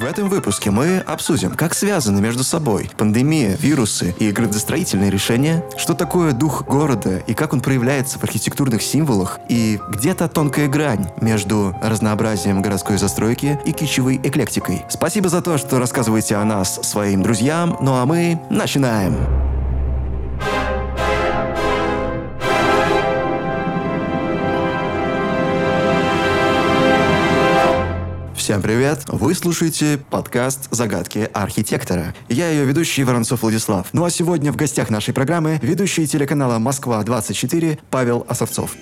В этом выпуске мы обсудим, как связаны между собой пандемия, вирусы и градостроительные решения, что такое дух города и как он проявляется в архитектурных символах, и где-то тонкая грань между разнообразием городской застройки и кичевой эклектикой. Спасибо за то, что рассказываете о нас своим друзьям, ну а мы начинаем. Всем привет! Вы слушаете подкаст «Загадки архитектора». Я ее ведущий Воронцов Владислав. Ну а сегодня в гостях нашей программы ведущий телеканала «Москва-24» Павел Осовцов.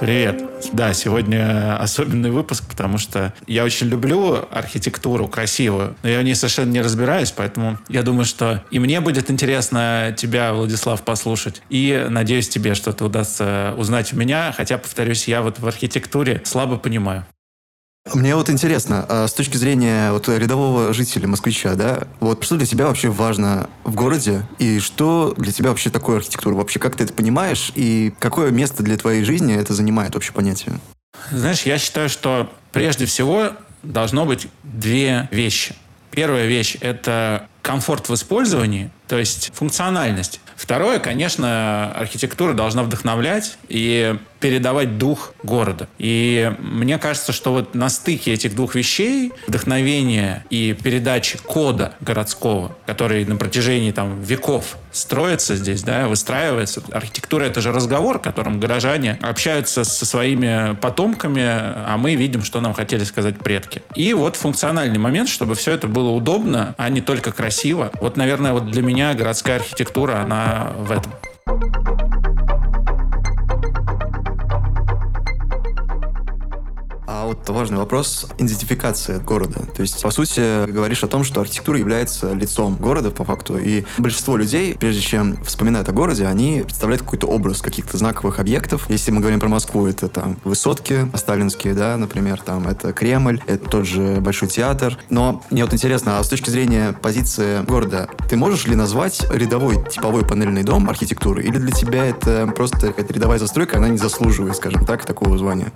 Привет. Да, сегодня особенный выпуск, потому что я очень люблю архитектуру красивую, но я в ней совершенно не разбираюсь, поэтому я думаю, что и мне будет интересно тебя, Владислав, послушать, и надеюсь, тебе что-то удастся узнать у меня, хотя, повторюсь, я вот в архитектуре слабо понимаю. Мне вот интересно, а с точки зрения вот рядового жителя, москвича, да, вот что для тебя вообще важно в городе, и что для тебя вообще такое архитектура? Вообще, как ты это понимаешь, и какое место для твоей жизни это занимает вообще понятие? Знаешь, я считаю, что прежде всего должно быть две вещи. Первая вещь – это комфорт в использовании, то есть функциональность. Второе, конечно, архитектура должна вдохновлять и передавать дух города. И мне кажется, что вот на стыке этих двух вещей, вдохновения и передачи кода городского, который на протяжении там, веков строится здесь, да, выстраивается. Архитектура — это же разговор, в котором горожане общаются со своими потомками, а мы видим, что нам хотели сказать предки. И вот функциональный момент, чтобы все это было удобно, а не только красиво. Вот, наверное, вот для меня городская архитектура, она в этом. Вот важный вопрос идентификации города. То есть, по сути, говоришь о том, что архитектура является лицом города по факту. И большинство людей, прежде чем вспоминают о городе, они представляют какой-то образ каких-то знаковых объектов. Если мы говорим про Москву, это там высотки сталинские, да, например, там это Кремль, это тот же Большой театр. Но мне вот интересно, а с точки зрения позиции города, ты можешь ли назвать рядовой типовой панельный дом архитектуры? Или для тебя это просто какая-то рядовая застройка, она не заслуживает, скажем так, такого звания?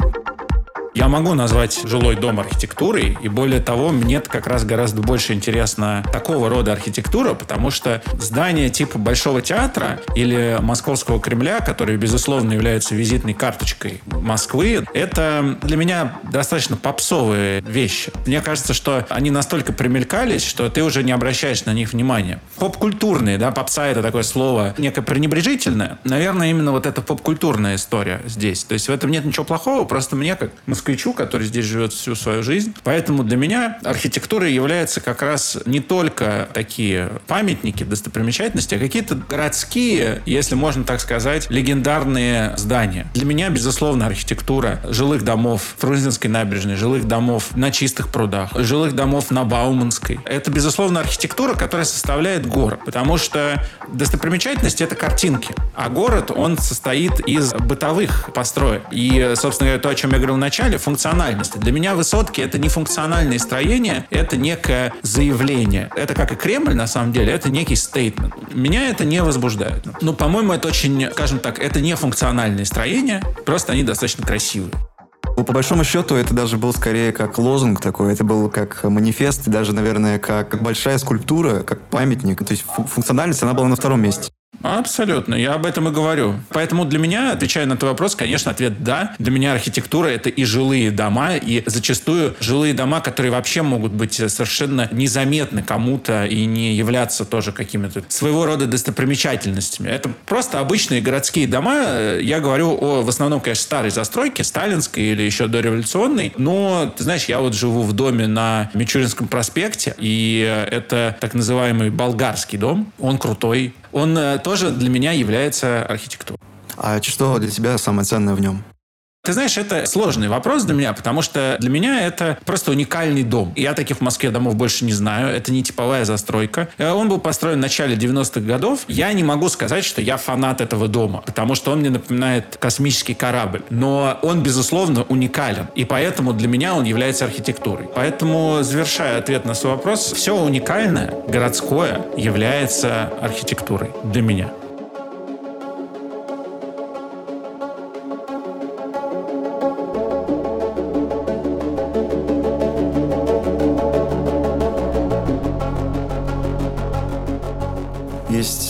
Я могу назвать жилой дом архитектурой, и более того, мне как раз гораздо больше интересна такого рода архитектура, потому что здание типа Большого театра или Московского Кремля, который, безусловно, является визитной карточкой Москвы, это для меня достаточно попсовые вещи. Мне кажется, что они настолько примелькались, что ты уже не обращаешь на них внимания. Поп-культурные, да, попса это такое слово некое пренебрежительное. Наверное, именно вот эта поп-культурная история здесь. То есть в этом нет ничего плохого, просто мне как москвичу, который здесь живет всю свою жизнь. Поэтому для меня архитектура является как раз не только такие памятники, достопримечательности, а какие-то городские, если можно так сказать, легендарные здания. Для меня, безусловно, архитектура жилых домов в Фрунзенской набережной, жилых домов на Чистых прудах, жилых домов на Бауманской. Это, безусловно, архитектура, которая составляет город. Потому что достопримечательности — это картинки. А город, он состоит из бытовых построек. И, собственно говоря, то, о чем я говорил в начале, начале функциональности. Для меня высотки это не функциональные строения, это некое заявление. Это как и Кремль, на самом деле, это некий стейтмент. Меня это не возбуждает. Ну, по-моему, это очень, скажем так, это не функциональные строения, просто они достаточно красивые. Ну, по большому счету, это даже был скорее как лозунг такой, это был как манифест, даже, наверное, как, как большая скульптура, как памятник. То есть функциональность, она была на втором месте. Абсолютно, я об этом и говорю. Поэтому для меня, отвечая на твой вопрос, конечно, ответ «да». Для меня архитектура — это и жилые дома, и зачастую жилые дома, которые вообще могут быть совершенно незаметны кому-то и не являться тоже какими-то своего рода достопримечательностями. Это просто обычные городские дома. Я говорю о, в основном, конечно, старой застройке, сталинской или еще дореволюционной. Но, ты знаешь, я вот живу в доме на Мичуринском проспекте, и это так называемый болгарский дом. Он крутой, он э, тоже для меня является архитектурой. А что для тебя самое ценное в нем? Ты знаешь, это сложный вопрос для меня, потому что для меня это просто уникальный дом. Я таких в Москве домов больше не знаю. Это не типовая застройка. Э, он был построен в начале 90-х годов. Я не могу сказать, что я фанат этого дома, потому что он мне напоминает космический корабль. Но он, безусловно, уникален. И поэтому для меня он является архитектурой. Поэтому, завершая ответ на свой вопрос, все уникальное, городское, является архитектурой для меня.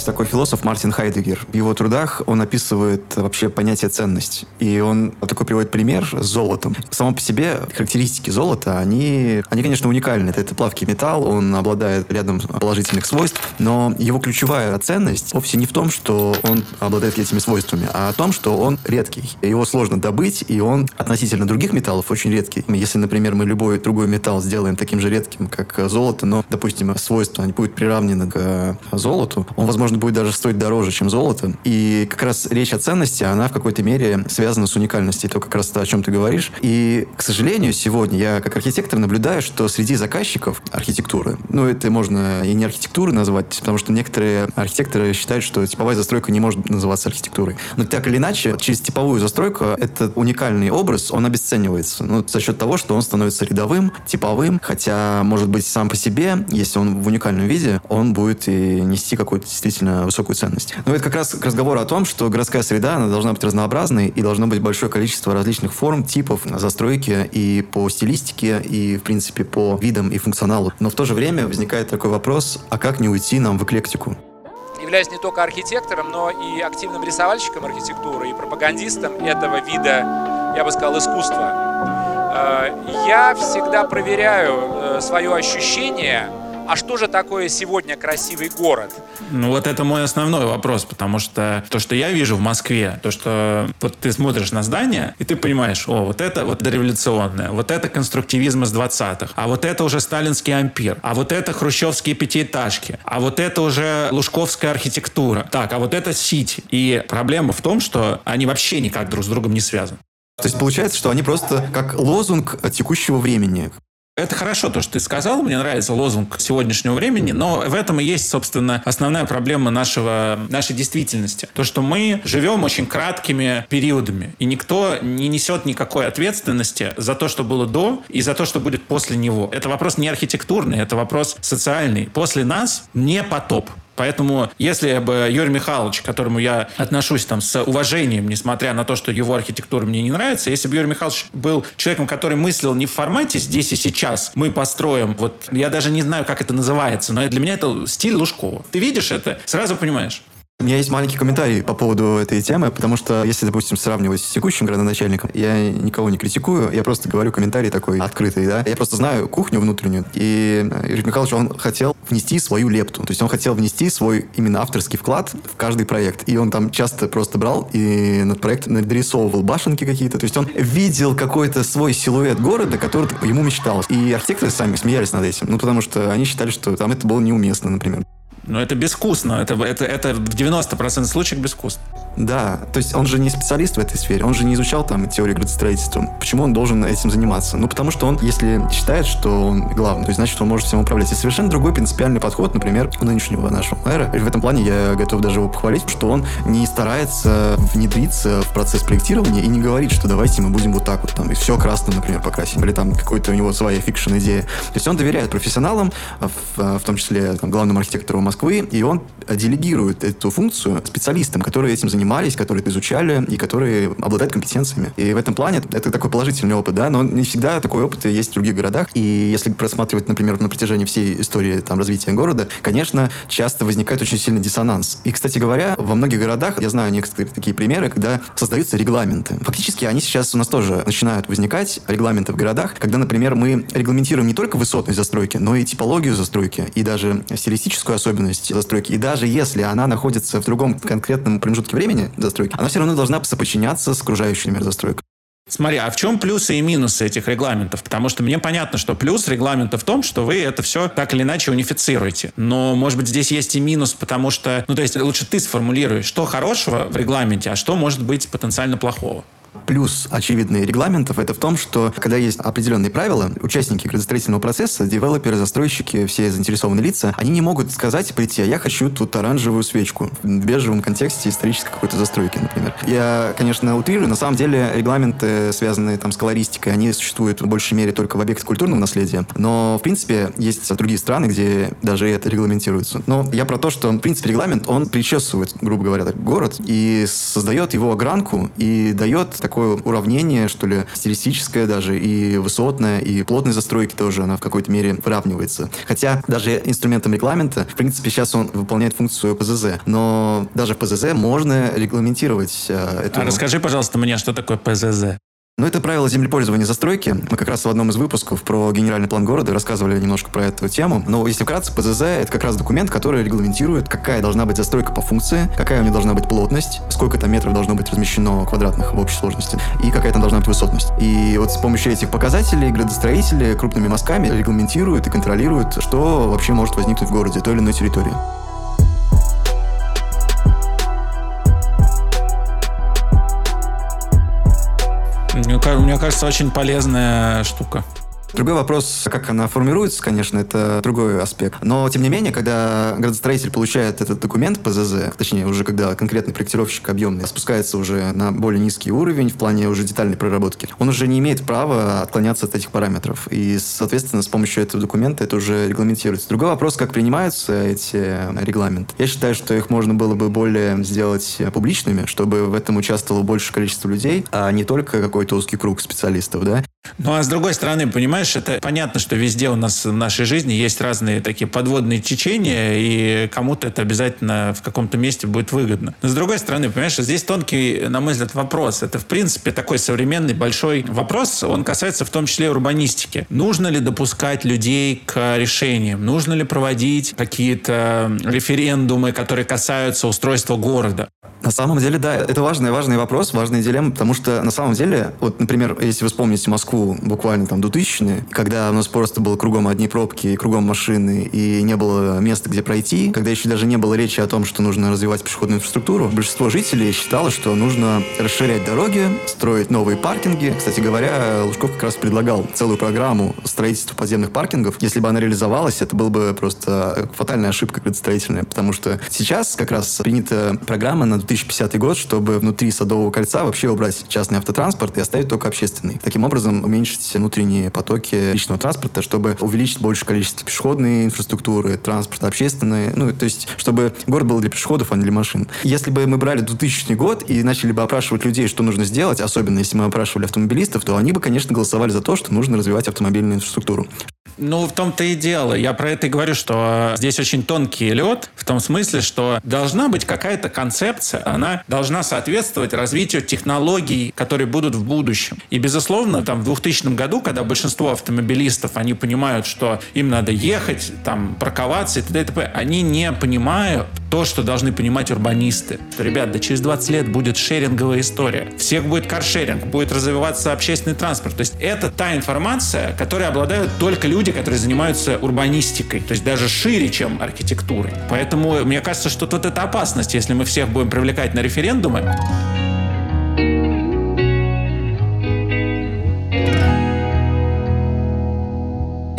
Есть такой философ Мартин Хайдегер. В его трудах он описывает вообще понятие ценность. И он такой приводит пример с золотом. Само по себе характеристики золота, они, они конечно, уникальны. Это, это плавкий металл, он обладает рядом положительных свойств, но его ключевая ценность вовсе не в том, что он обладает этими свойствами, а в том, что он редкий. Его сложно добыть, и он относительно других металлов очень редкий. Если, например, мы любой другой металл сделаем таким же редким, как золото, но, допустим, свойства не будут приравнены к золоту, он, возможно, будет даже стоить дороже, чем золото. И как раз речь о ценности, она в какой-то мере связана с уникальностью. Это как раз то, о чем ты говоришь. И, к сожалению, сегодня я как архитектор наблюдаю, что среди заказчиков архитектуры, ну, это можно и не архитектуры назвать, потому что некоторые архитекторы считают, что типовая застройка не может называться архитектурой. Но так или иначе, через типовую застройку этот уникальный образ, он обесценивается. Ну, за счет того, что он становится рядовым, типовым, хотя, может быть, сам по себе, если он в уникальном виде, он будет и нести какую-то действительно высокую ценность. Но это как раз к разговору о том, что городская среда, она должна быть разнообразной, и должно быть большое количество различных форм, типов застройки и по стилистике, и, в принципе, по видам и функционалу. Но в то же время возникает такой вопрос, а как не уйти нам в эклектику? являюсь не только архитектором, но и активным рисовальщиком архитектуры и пропагандистом этого вида, я бы сказал, искусства. Э, я всегда проверяю э, свое ощущение а что же такое сегодня красивый город? Ну вот это мой основной вопрос, потому что то, что я вижу в Москве, то, что вот ты смотришь на здание, и ты понимаешь, о, вот это вот дореволюционное, вот это конструктивизм из 20-х, а вот это уже сталинский ампир, а вот это хрущевские пятиэтажки, а вот это уже лужковская архитектура. Так, а вот это сити. И проблема в том, что они вообще никак друг с другом не связаны. То есть получается, что они просто как лозунг текущего времени. Это хорошо, то, что ты сказал. Мне нравится лозунг сегодняшнего времени, но в этом и есть, собственно, основная проблема нашего, нашей действительности. То, что мы живем очень краткими периодами, и никто не несет никакой ответственности за то, что было до, и за то, что будет после него. Это вопрос не архитектурный, это вопрос социальный. После нас не потоп. Поэтому, если бы Юрий Михайлович, к которому я отношусь там с уважением, несмотря на то, что его архитектура мне не нравится, если бы Юрий Михайлович был человеком, который мыслил не в формате «здесь и сейчас мы построим», вот я даже не знаю, как это называется, но для меня это стиль Лужкова. Ты видишь это, сразу понимаешь. У меня есть маленький комментарий по поводу этой темы, потому что если, допустим, сравнивать с текущим градоначальником, я никого не критикую, я просто говорю комментарий такой открытый, да. Я просто знаю кухню внутреннюю, и Юрий Михайлович, он хотел внести свою лепту, то есть он хотел внести свой именно авторский вклад в каждый проект, и он там часто просто брал и над проектом нарисовывал башенки какие-то, то есть он видел какой-то свой силуэт города, который ему мечталось. И архитекторы сами смеялись над этим, ну, потому что они считали, что там это было неуместно, например. Но это безвкусно. Это, это, это в 90% случаев безвкусно. Да, то есть он же не специалист в этой сфере, он же не изучал там теорию градостроительства. Почему он должен этим заниматься? Ну, потому что он, если считает, что он главный, то есть значит, он может всем управлять. И совершенно другой принципиальный подход, например, у нынешнего нашего мэра. И в этом плане я готов даже его похвалить, что он не старается внедриться в процесс проектирования и не говорит, что давайте мы будем вот так вот там, и все красным, например, покрасим. Или там какой-то у него своя фикшн-идея. То есть он доверяет профессионалам, в, в том числе там, главному архитектору Москвы, и он делегирует эту функцию специалистам, которые этим занимались, которые это изучали и которые обладают компетенциями. И в этом плане это такой положительный опыт, да, но не всегда такой опыт есть в других городах. И если просматривать, например, на протяжении всей истории там, развития города, конечно, часто возникает очень сильный диссонанс. И, кстати говоря, во многих городах, я знаю некоторые такие примеры, когда создаются регламенты. Фактически они сейчас у нас тоже начинают возникать, регламенты в городах, когда, например, мы регламентируем не только высотность застройки, но и типологию застройки, и даже стилистическую особенность застройки. И даже если она находится в другом конкретном промежутке времени застройки, она все равно должна соподчиняться с окружающей мир застройкой. Смотри, а в чем плюсы и минусы этих регламентов? Потому что мне понятно, что плюс регламента в том, что вы это все так или иначе унифицируете. Но, может быть, здесь есть и минус, потому что, ну, то есть лучше ты сформулируешь, что хорошего в регламенте, а что может быть потенциально плохого. Плюс очевидный регламентов это в том, что когда есть определенные правила, участники градостроительного процесса, девелоперы, застройщики, все заинтересованные лица, они не могут сказать, прийти, а я хочу тут оранжевую свечку в бежевом контексте исторической какой-то застройки, например. Я, конечно, утрирую, на самом деле регламенты, связанные там с колористикой, они существуют в большей мере только в объектах культурного наследия, но, в принципе, есть другие страны, где даже это регламентируется. Но я про то, что, в принципе, регламент, он причесывает, грубо говоря, город и создает его огранку и дает такое уравнение, что ли, стилистическое даже, и высотное, и плотной застройки тоже она в какой-то мере выравнивается. Хотя даже инструментом регламента, в принципе, сейчас он выполняет функцию ПЗЗ, но даже ПЗЗ можно регламентировать э, эту... А расскажи, пожалуйста, мне, что такое ПЗЗ? Ну, это правило землепользования застройки. Мы как раз в одном из выпусков про генеральный план города рассказывали немножко про эту тему. Но если вкратце, ПЗЗ — это как раз документ, который регламентирует, какая должна быть застройка по функции, какая у нее должна быть плотность, сколько там метров должно быть размещено квадратных в общей сложности, и какая там должна быть высотность. И вот с помощью этих показателей градостроители крупными мазками регламентируют и контролируют, что вообще может возникнуть в городе, той или иной территории. Мне кажется, очень полезная штука. Другой вопрос, как она формируется, конечно, это другой аспект. Но, тем не менее, когда градостроитель получает этот документ ПЗЗ, точнее, уже когда конкретный проектировщик объемный спускается уже на более низкий уровень в плане уже детальной проработки, он уже не имеет права отклоняться от этих параметров. И, соответственно, с помощью этого документа это уже регламентируется. Другой вопрос, как принимаются эти регламенты. Я считаю, что их можно было бы более сделать публичными, чтобы в этом участвовало больше количество людей, а не только какой-то узкий круг специалистов, да. Ну, а с другой стороны, понимаешь, это понятно, что везде у нас в нашей жизни есть разные такие подводные течения, и кому-то это обязательно в каком-то месте будет выгодно. Но с другой стороны, понимаешь, здесь тонкий, на мой взгляд, вопрос. Это, в принципе, такой современный большой вопрос. Он касается в том числе урбанистики. Нужно ли допускать людей к решениям? Нужно ли проводить какие-то референдумы, которые касаются устройства города? На самом деле, да, это важный, важный вопрос, важная дилемма, потому что на самом деле, вот, например, если вы вспомните Москву буквально там 2000 когда у нас просто было кругом одни пробки, кругом машины, и не было места, где пройти, когда еще даже не было речи о том, что нужно развивать пешеходную инфраструктуру, большинство жителей считало, что нужно расширять дороги, строить новые паркинги. Кстати говоря, Лужков как раз предлагал целую программу строительства подземных паркингов. Если бы она реализовалась, это была бы просто фатальная ошибка градостроительная, потому что сейчас как раз принята программа на 2000 2050 год, чтобы внутри Садового кольца вообще убрать частный автотранспорт и оставить только общественный. Таким образом, уменьшить внутренние потоки личного транспорта, чтобы увеличить больше количество пешеходной инфраструктуры, транспорта общественной, ну, то есть, чтобы город был для пешеходов, а не для машин. Если бы мы брали 2000 год и начали бы опрашивать людей, что нужно сделать, особенно если мы опрашивали автомобилистов, то они бы, конечно, голосовали за то, что нужно развивать автомобильную инфраструктуру. Ну, в том-то и дело. Я про это и говорю, что здесь очень тонкий лед, в том смысле, что должна быть какая-то концепция, она должна соответствовать развитию технологий, которые будут в будущем. И, безусловно, там в 2000 году, когда большинство автомобилистов, они понимают, что им надо ехать, там, парковаться и т.д. и т.п., они не понимают то, что должны понимать урбанисты. Ребят, да через 20 лет будет шеринговая история. Всех будет каршеринг, будет развиваться общественный транспорт. То есть это та информация, которой обладают только люди, которые занимаются урбанистикой. То есть даже шире, чем архитектурой. Поэтому мне кажется, что тут это опасность, если мы всех будем привлекать на референдумы.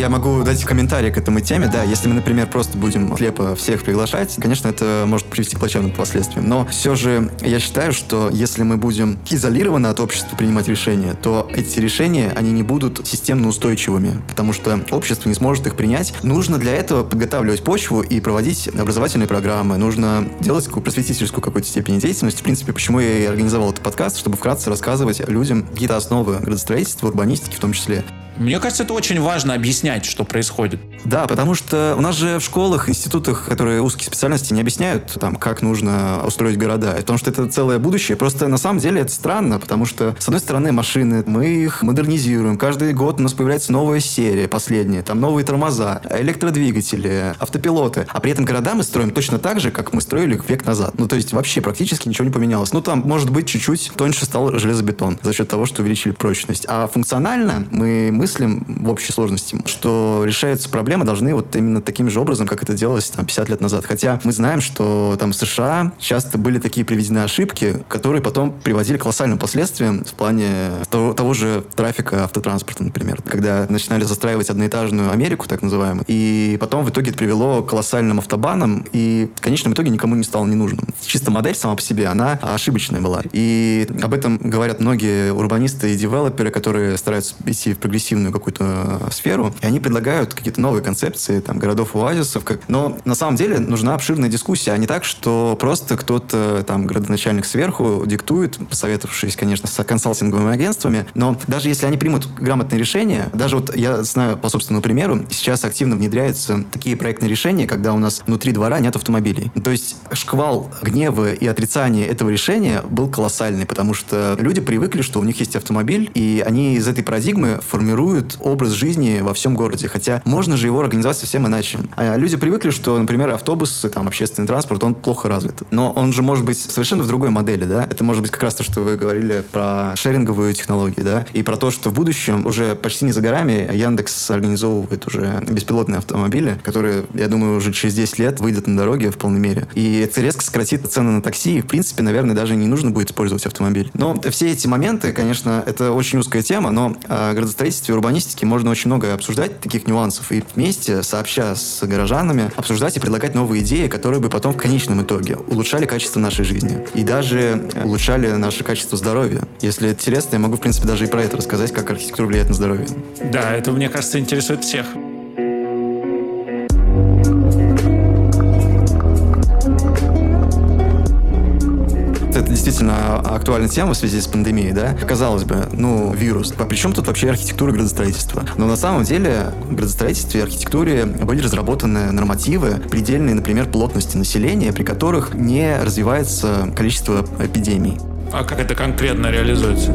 Я могу дать комментарий к этому теме. Да, если мы, например, просто будем слепо всех приглашать, конечно, это может привести к плачевным последствиям. Но все же я считаю, что если мы будем изолированно от общества принимать решения, то эти решения, они не будут системно устойчивыми, потому что общество не сможет их принять. Нужно для этого подготавливать почву и проводить образовательные программы. Нужно делать такую просветительскую какой-то степени деятельности. В принципе, почему я и организовал этот подкаст, чтобы вкратце рассказывать людям какие-то основы градостроительства, урбанистики в том числе. Мне кажется, это очень важно объяснять, что происходит. Да, потому что у нас же в школах, институтах, которые узкие специальности, не объясняют, там, как нужно устроить города. Потому что это целое будущее. Просто на самом деле это странно, потому что, с одной стороны, машины, мы их модернизируем. Каждый год у нас появляется новая серия, последняя. Там новые тормоза, электродвигатели, автопилоты. А при этом города мы строим точно так же, как мы строили век назад. Ну, то есть вообще практически ничего не поменялось. Ну, там, может быть, чуть-чуть тоньше стал железобетон за счет того, что увеличили прочность. А функционально мы, мы мыслим в общей сложности, что решаются проблемы должны вот именно таким же образом, как это делалось там 50 лет назад. Хотя мы знаем, что там в США часто были такие приведены ошибки, которые потом приводили к колоссальным последствиям в плане того, того же трафика автотранспорта, например. Когда начинали застраивать одноэтажную Америку, так называемую, и потом в итоге это привело к колоссальным автобанам, и в конечном итоге никому не стало не нужным. Чисто модель сама по себе, она ошибочная была. И об этом говорят многие урбанисты и девелоперы, которые стараются идти в прогрессив креативную какую-то сферу, и они предлагают какие-то новые концепции, там, городов-оазисов. Как... Но на самом деле нужна обширная дискуссия, а не так, что просто кто-то, там, городоначальник сверху диктует, посоветовавшись, конечно, с консалтинговыми агентствами, но даже если они примут грамотные решения, даже вот я знаю по собственному примеру, сейчас активно внедряются такие проектные решения, когда у нас внутри двора нет автомобилей. То есть шквал гнева и отрицания этого решения был колоссальный, потому что люди привыкли, что у них есть автомобиль, и они из этой парадигмы формируют образ жизни во всем городе. Хотя можно же его организовать совсем иначе. А люди привыкли, что, например, автобус, там, общественный транспорт, он плохо развит. Но он же может быть совершенно в другой модели, да? Это может быть как раз то, что вы говорили про шеринговую технологию, да? И про то, что в будущем уже почти не за горами Яндекс организовывает уже беспилотные автомобили, которые, я думаю, уже через 10 лет выйдут на дороге в полной мере. И это резко сократит цены на такси, и, в принципе, наверное, даже не нужно будет использовать автомобиль. Но все эти моменты, конечно, это очень узкая тема, но о градостроительстве и урбанистике можно очень много обсуждать, таких нюансов, и вместе, сообща с горожанами, обсуждать и предлагать новые идеи, которые бы потом в конечном итоге улучшали качество нашей жизни. И даже улучшали наше качество здоровья. Если интересно, я могу, в принципе, даже и про это рассказать, как архитектура влияет на здоровье. Да, это, мне кажется, интересует всех. Это действительно актуальная тема в связи с пандемией, да? Казалось бы, ну, вирус. А при чем тут вообще архитектура градостроительства? Но на самом деле в градостроительстве и архитектуре были разработаны нормативы предельной, например, плотности населения, при которых не развивается количество эпидемий. А как это конкретно реализуется?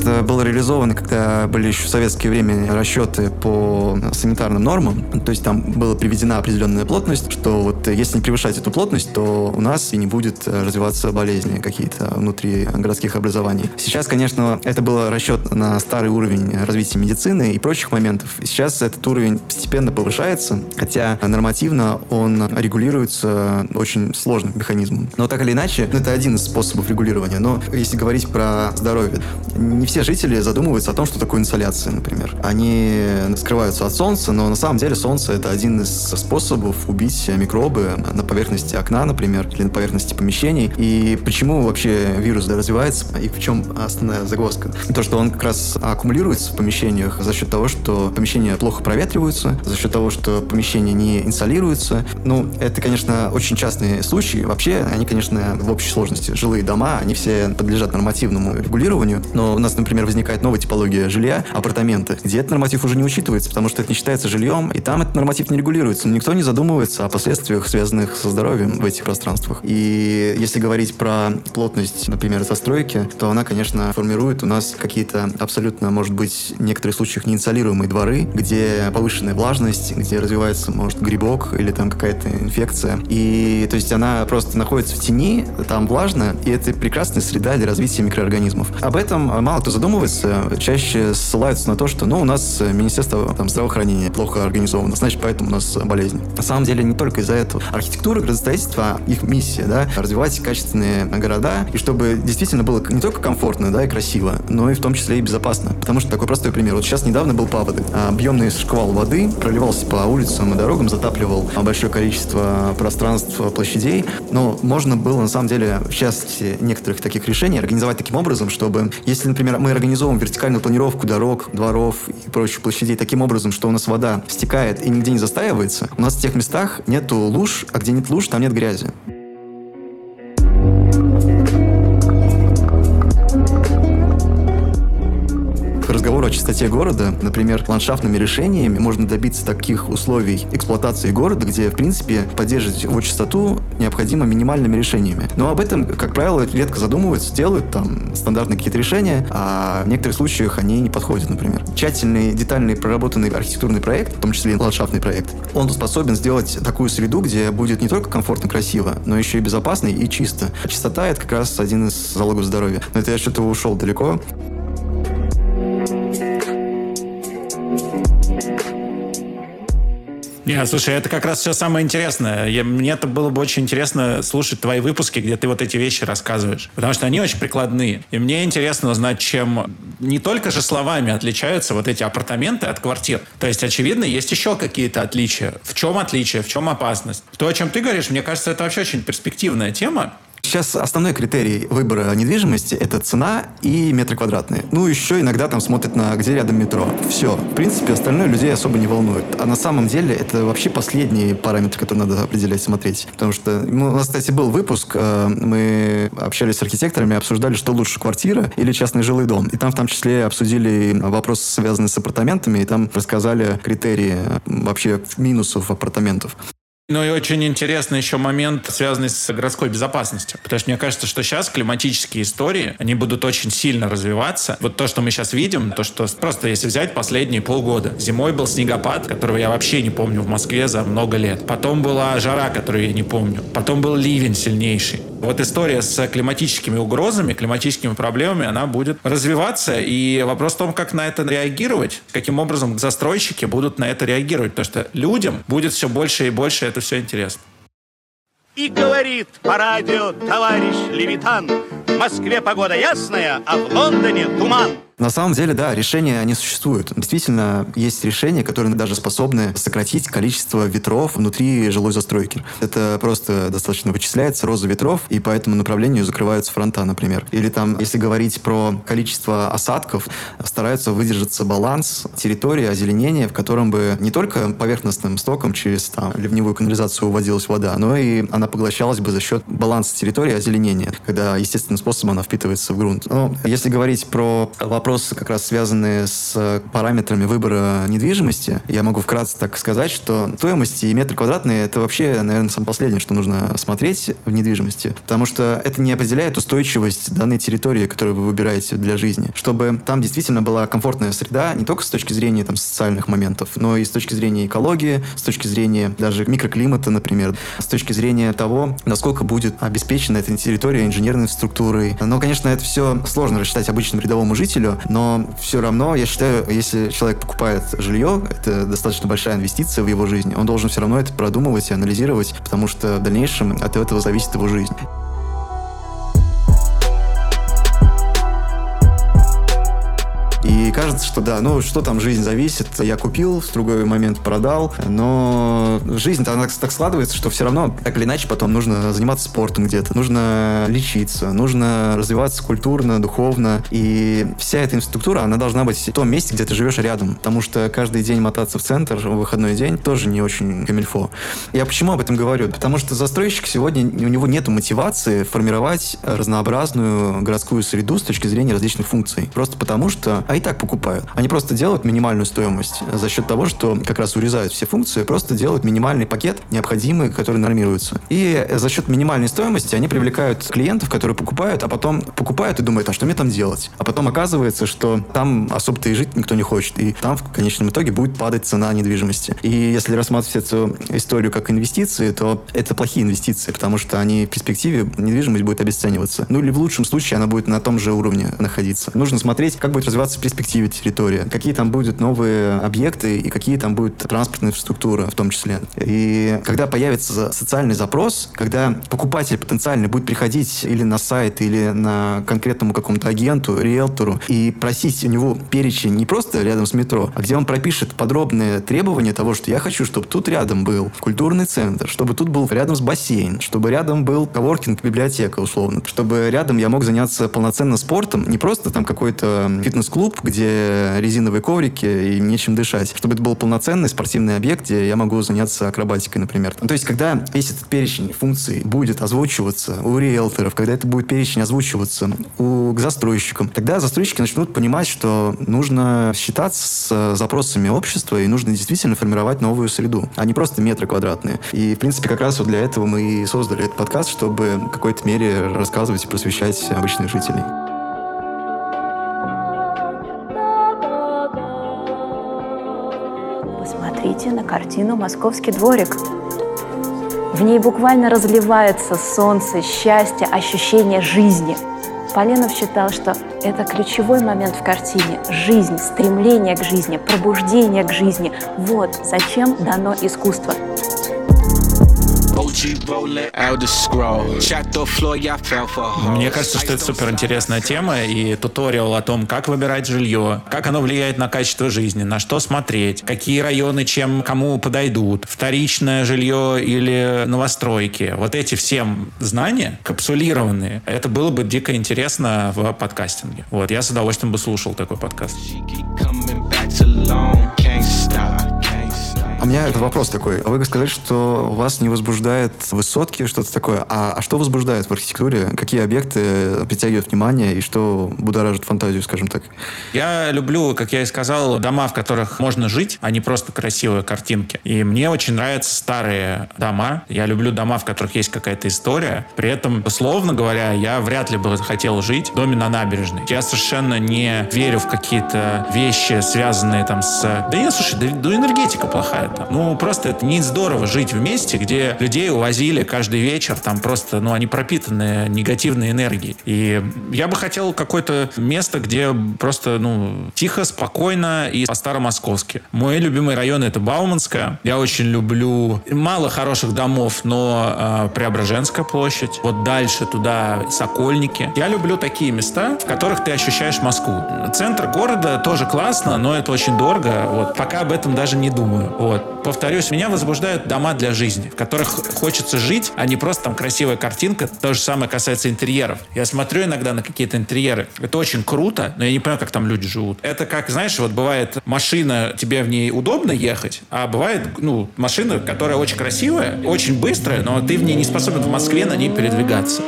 Это было реализовано, когда были еще в советское время расчеты по санитарным нормам. То есть там была приведена определенная плотность, что вот если не превышать эту плотность, то у нас и не будет развиваться болезни какие-то внутри городских образований. Сейчас, конечно, это был расчет на старый уровень развития медицины и прочих моментов. Сейчас этот уровень постепенно повышается, хотя нормативно он регулируется очень сложным механизмом. Но так или иначе, это один из способов регулирования. Но если говорить про здоровье, не все жители задумываются о том, что такое инсоляция, например. Они скрываются от солнца, но на самом деле солнце это один из способов убить микробы на поверхности окна, например, или на поверхности помещений. И почему вообще вирус развивается, и в чем основная загвоздка? То, что он как раз аккумулируется в помещениях за счет того, что помещения плохо проветриваются, за счет того, что помещения не инсолируются. Ну, это, конечно, очень частные случаи. Вообще, они, конечно, в общей сложности. Жилые дома, они все подлежат нормативному регулированию, но у нас, например, возникает новая типология жилья, апартаменты, где этот норматив уже не учитывается, потому что это не считается жильем, и там этот норматив не регулируется. Никто не задумывается о последствиях, связанных со здоровьем в этих пространствах. И если говорить про плотность, например, застройки, то она, конечно, формирует у нас какие-то абсолютно, может быть, в некоторых случаях неинсолируемые дворы, где повышенная влажность, где развивается, может, грибок или там какая-то инфекция. И то есть она просто находится в тени, там влажно, и это прекрасная среда для развития микроорганизмов. Об этом мало кто задумывается, чаще ссылаются на то, что ну, у нас Министерство там, здравоохранения плохо организовано, значит, поэтому у нас болезнь. На самом деле не только из-за этого. Архитектура, градостроительство, их миссия, да, развивать качественные города, и чтобы действительно было не только комфортно, да, и красиво, но и в том числе и безопасно. Потому что такой простой пример. Вот сейчас недавно был паводок. Объемный шквал воды проливался по улицам и дорогам, затапливал большое количество пространств, площадей, но можно было, на самом деле, в частности, некоторых таких решений организовать таким образом, чтобы, если, например, мы организовываем вертикальную планировку дорог, дворов и прочих площадей таким образом, что у нас вода стекает и нигде не застаивается, у нас в тех местах нету луж, а где нет луж, там нет грязи. Чистоте города, например, ландшафтными решениями можно добиться таких условий эксплуатации города, где, в принципе, поддерживать его чистоту необходимо минимальными решениями. Но об этом, как правило, редко задумываются, делают там стандартные какие-то решения, а в некоторых случаях они не подходят, например. Тщательный, детальный, проработанный архитектурный проект, в том числе ландшафтный проект, он способен сделать такую среду, где будет не только комфортно, красиво, но еще и безопасно и чисто. Чистота — это как раз один из залогов здоровья. Но это я что-то ушел далеко. Не, слушай, это как раз все самое интересное. Я, мне это было бы очень интересно слушать твои выпуски, где ты вот эти вещи рассказываешь. Потому что они очень прикладные. И мне интересно узнать, чем не только же словами отличаются вот эти апартаменты от квартир. То есть, очевидно, есть еще какие-то отличия. В чем отличие, в чем опасность? То, о чем ты говоришь, мне кажется, это вообще очень перспективная тема. Сейчас основной критерий выбора недвижимости – это цена и метры квадратные. Ну, еще иногда там смотрят на где рядом метро. Все. В принципе, остальное людей особо не волнует. А на самом деле это вообще последние параметры, которые надо определять, смотреть. Потому что ну, у нас, кстати, был выпуск, э, мы общались с архитекторами, обсуждали, что лучше, квартира или частный жилой дом. И там в том числе обсудили вопросы, связанные с апартаментами, и там рассказали критерии вообще минусов апартаментов. Ну и очень интересный еще момент, связанный с городской безопасностью. Потому что мне кажется, что сейчас климатические истории, они будут очень сильно развиваться. Вот то, что мы сейчас видим, то, что просто если взять последние полгода. Зимой был снегопад, которого я вообще не помню в Москве за много лет. Потом была жара, которую я не помню. Потом был ливень сильнейший. Вот история с климатическими угрозами, климатическими проблемами, она будет развиваться. И вопрос в том, как на это реагировать, каким образом застройщики будут на это реагировать. Потому что людям будет все больше и больше это все интересно. И говорит по радио товарищ Левитан, в Москве погода ясная, а в Лондоне туман. На самом деле, да, решения, они существуют. Действительно, есть решения, которые даже способны сократить количество ветров внутри жилой застройки. Это просто достаточно вычисляется, роза ветров, и по этому направлению закрываются фронта, например. Или там, если говорить про количество осадков, стараются выдержаться баланс территории озеленения, в котором бы не только поверхностным стоком через там, ливневую канализацию уводилась вода, но и она поглощалась бы за счет баланса территории озеленения, когда естественным способом она впитывается в грунт. Но если говорить про вопрос вопросы, как раз связанные с параметрами выбора недвижимости, я могу вкратце так сказать, что стоимость и метры квадратные – это вообще, наверное, самое последнее, что нужно смотреть в недвижимости, потому что это не определяет устойчивость данной территории, которую вы выбираете для жизни. Чтобы там действительно была комфортная среда, не только с точки зрения там, социальных моментов, но и с точки зрения экологии, с точки зрения даже микроклимата, например, с точки зрения того, насколько будет обеспечена эта территория инженерной структурой. Но, конечно, это все сложно рассчитать обычному рядовому жителю, но все равно, я считаю, если человек покупает жилье, это достаточно большая инвестиция в его жизнь, он должен все равно это продумывать и анализировать, потому что в дальнейшем от этого зависит его жизнь. И кажется, что да, ну что там жизнь зависит, я купил, в другой момент продал, но жизнь-то она так складывается, что все равно так или иначе потом нужно заниматься спортом где-то, нужно лечиться, нужно развиваться культурно, духовно, и вся эта инфраструктура, она должна быть в том месте, где ты живешь рядом, потому что каждый день мотаться в центр в выходной день тоже не очень камильфо. Я почему об этом говорю? Потому что застройщик сегодня, у него нет мотивации формировать разнообразную городскую среду с точки зрения различных функций. Просто потому что а и так покупают. Они просто делают минимальную стоимость за счет того, что как раз урезают все функции, просто делают минимальный пакет необходимый, который нормируется. И за счет минимальной стоимости они привлекают клиентов, которые покупают, а потом покупают и думают, а что мне там делать? А потом оказывается, что там особо-то и жить никто не хочет. И там в конечном итоге будет падать цена недвижимости. И если рассматривать эту историю как инвестиции, то это плохие инвестиции, потому что они в перспективе недвижимость будет обесцениваться. Ну или в лучшем случае она будет на том же уровне находиться. Нужно смотреть, как будет развиваться в перспективе территория, какие там будут новые объекты и какие там будет транспортная инфраструктура в том числе. И когда появится социальный запрос, когда покупатель потенциально будет приходить или на сайт, или на конкретному какому-то агенту, риэлтору и просить у него перечень не просто рядом с метро, а где он пропишет подробные требования того, что я хочу, чтобы тут рядом был культурный центр, чтобы тут был рядом с бассейн, чтобы рядом был коворкинг, библиотека условно, чтобы рядом я мог заняться полноценно спортом, не просто там какой-то фитнес-клуб, клуб, где резиновые коврики и нечем дышать. Чтобы это был полноценный спортивный объект, где я могу заняться акробатикой, например. Ну, то есть, когда весь этот перечень функций будет озвучиваться у риэлторов, когда это будет перечень озвучиваться у, к застройщикам, тогда застройщики начнут понимать, что нужно считаться с запросами общества и нужно действительно формировать новую среду, а не просто метры квадратные. И, в принципе, как раз вот для этого мы и создали этот подкаст, чтобы в какой-то мере рассказывать и просвещать обычных жителей. Посмотрите на картину «Московский дворик». В ней буквально разливается солнце, счастье, ощущение жизни. Поленов считал, что это ключевой момент в картине. Жизнь, стремление к жизни, пробуждение к жизни. Вот зачем дано искусство Мне кажется, что это супер интересная тема и туториал о том, как выбирать жилье, как оно влияет на качество жизни, на что смотреть, какие районы чем кому подойдут, вторичное жилье или новостройки. Вот эти все знания капсулированные. Это было бы дико интересно в подкастинге. Вот, я с удовольствием бы слушал такой подкаст. А у меня вопрос такой. Вы сказали, что вас не возбуждает высотки, что-то такое. А, а что возбуждает в архитектуре? Какие объекты притягивают внимание и что будоражит фантазию, скажем так? Я люблю, как я и сказал, дома, в которых можно жить, а не просто красивые картинки. И мне очень нравятся старые дома. Я люблю дома, в которых есть какая-то история. При этом, условно говоря, я вряд ли бы хотел жить в доме на набережной. Я совершенно не верю в какие-то вещи, связанные там с... Да нет, слушай, да, да энергетика плохая это. Ну, просто это не здорово жить в месте, где людей увозили каждый вечер, там просто, ну, они пропитаны негативной энергией. И я бы хотел какое-то место, где просто, ну, тихо, спокойно и по-старомосковски. Мой любимый район это Бауманская. Я очень люблю мало хороших домов, но э, Преображенская площадь. Вот дальше туда Сокольники. Я люблю такие места, в которых ты ощущаешь Москву. Центр города тоже классно, но это очень дорого. Вот пока об этом даже не думаю. Вот. Повторюсь, меня возбуждают дома для жизни, в которых хочется жить, а не просто там красивая картинка. То же самое касается интерьеров. Я смотрю иногда на какие-то интерьеры. Это очень круто, но я не понимаю, как там люди живут. Это как, знаешь, вот бывает машина, тебе в ней удобно ехать, а бывает, ну, машина, которая очень красивая, очень быстрая, но ты в ней не способен в Москве на ней передвигаться.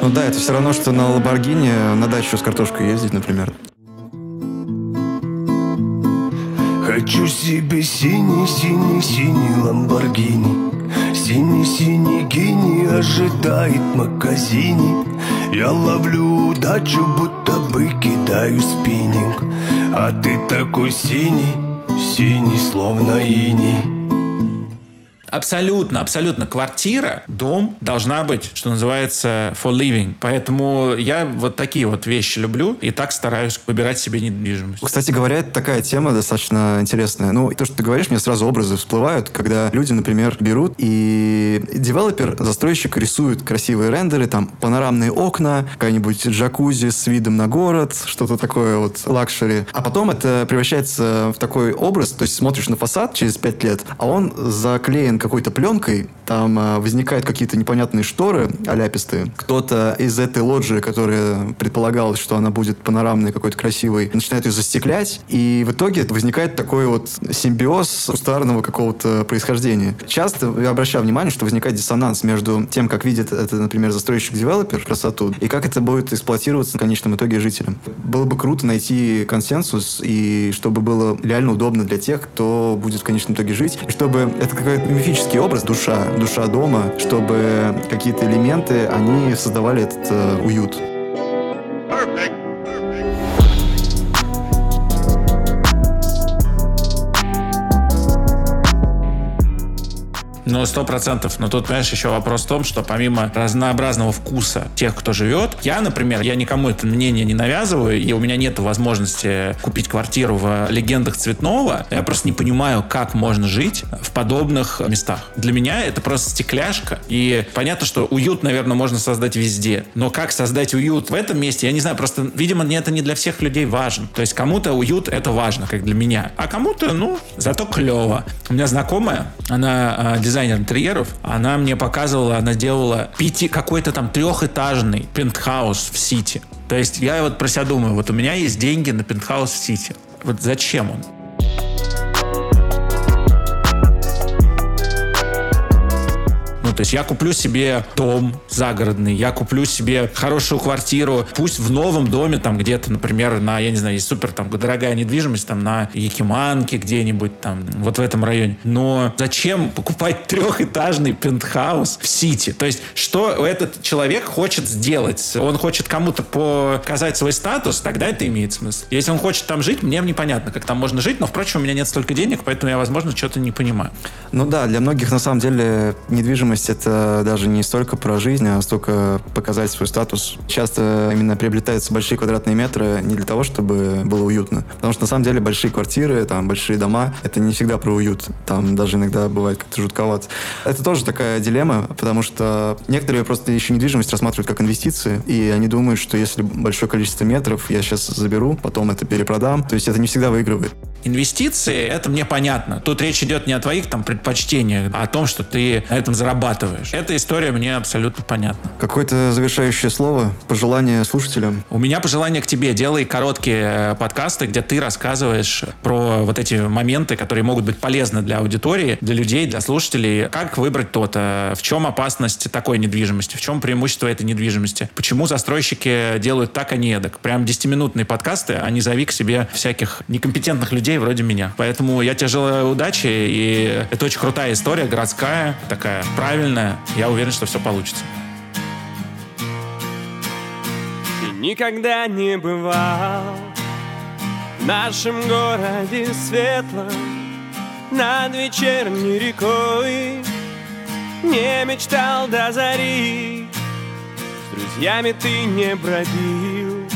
Ну да, это все равно, что на Ламборгини на дачу с картошкой ездить, например. Хочу себе синий-синий-синий Ламборгини. Синий-синий гений ожидает в магазине. Я ловлю удачу, будто бы кидаю спиннинг. А ты такой синий, синий, словно иней абсолютно, абсолютно квартира, дом должна быть, что называется, for living. Поэтому я вот такие вот вещи люблю и так стараюсь выбирать себе недвижимость. Кстати говоря, это такая тема достаточно интересная. Ну, то, что ты говоришь, мне сразу образы всплывают, когда люди, например, берут и девелопер, застройщик рисует красивые рендеры, там панорамные окна, какая-нибудь джакузи с видом на город, что-то такое вот luxury. А потом это превращается в такой образ, то есть смотришь на фасад через пять лет, а он заклеен какой-то пленкой, там а, возникают какие-то непонятные шторы аляпистые. Кто-то из этой лоджии, которая предполагалось, что она будет панорамной, какой-то красивой, начинает ее застеклять, и в итоге возникает такой вот симбиоз кустарного какого-то происхождения. Часто я обращаю внимание, что возникает диссонанс между тем, как видит это, например, застройщик-девелопер красоту, и как это будет эксплуатироваться в конечном итоге жителям. Было бы круто найти консенсус, и чтобы было реально удобно для тех, кто будет в конечном итоге жить, и чтобы это мифический специфический образ, душа, душа дома, чтобы какие-то элементы, они создавали этот э, уют. Ну, сто процентов. Но тут, понимаешь, еще вопрос в том, что помимо разнообразного вкуса тех, кто живет, я, например, я никому это мнение не навязываю, и у меня нет возможности купить квартиру в легендах Цветного. Я просто не понимаю, как можно жить в подобных местах. Для меня это просто стекляшка. И понятно, что уют, наверное, можно создать везде. Но как создать уют в этом месте, я не знаю. Просто, видимо, это не для всех людей важно. То есть кому-то уют это важно, как для меня. А кому-то, ну, зато клево. У меня знакомая, она дизайнер дизайнер интерьеров, она мне показывала, она делала пяти, какой-то там трехэтажный пентхаус в Сити. То есть я вот про себя думаю, вот у меня есть деньги на пентхаус в Сити. Вот зачем он? Ну, то есть я куплю себе дом загородный, я куплю себе хорошую квартиру, пусть в новом доме, там где-то, например, на, я не знаю, есть супер там дорогая недвижимость, там на Якиманке где-нибудь, там вот в этом районе. Но зачем покупать трехэтажный пентхаус в Сити? То есть что этот человек хочет сделать? Он хочет кому-то показать свой статус, тогда это имеет смысл. Если он хочет там жить, мне непонятно, как там можно жить, но, впрочем, у меня нет столько денег, поэтому я, возможно, что-то не понимаю. Ну да, для многих, на самом деле, недвижимость недвижимость — это даже не столько про жизнь, а столько показать свой статус. Часто именно приобретаются большие квадратные метры не для того, чтобы было уютно. Потому что на самом деле большие квартиры, там, большие дома — это не всегда про уют. Там даже иногда бывает как-то жутковато. Это тоже такая дилемма, потому что некоторые просто еще недвижимость рассматривают как инвестиции, и они думают, что если большое количество метров я сейчас заберу, потом это перепродам, то есть это не всегда выигрывает. Инвестиции, это мне понятно. Тут речь идет не о твоих там предпочтениях, а о том, что ты на этом зарабатываешь. Эта история мне абсолютно понятна. Какое-то завершающее слово, пожелание слушателям? У меня пожелание к тебе. Делай короткие э, подкасты, где ты рассказываешь про вот эти моменты, которые могут быть полезны для аудитории, для людей, для слушателей. Как выбрать то-то? В чем опасность такой недвижимости? В чем преимущество этой недвижимости? Почему застройщики делают так, а не эдак? Прям 10-минутные подкасты, а не зови к себе всяких некомпетентных людей, людей вроде меня. Поэтому я тебе желаю удачи, и это очень крутая история, городская, такая правильная. Я уверен, что все получится. Никогда не бывал в нашем городе светлом над вечерней рекой Не мечтал до зари С друзьями ты не бродил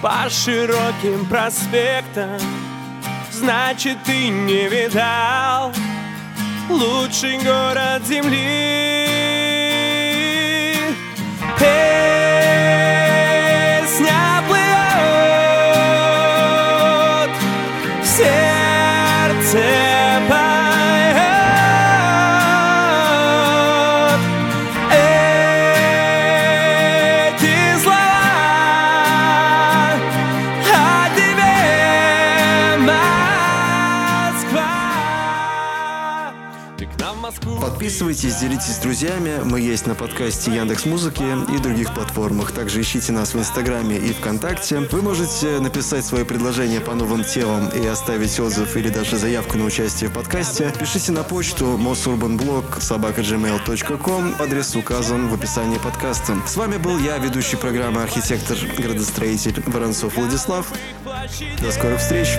По широким проспектам значит ты не видал лучший город земли. Подписывайтесь, делитесь с друзьями. Мы есть на подкасте Яндекс Музыки и других платформах. Также ищите нас в Инстаграме и ВКонтакте. Вы можете написать свои предложения по новым темам и оставить отзыв или даже заявку на участие в подкасте. Пишите на почту mosurbanblog. Адрес указан в описании подкаста. С вами был я, ведущий программы архитектор, градостроитель Воронцов Владислав. До скорых встреч!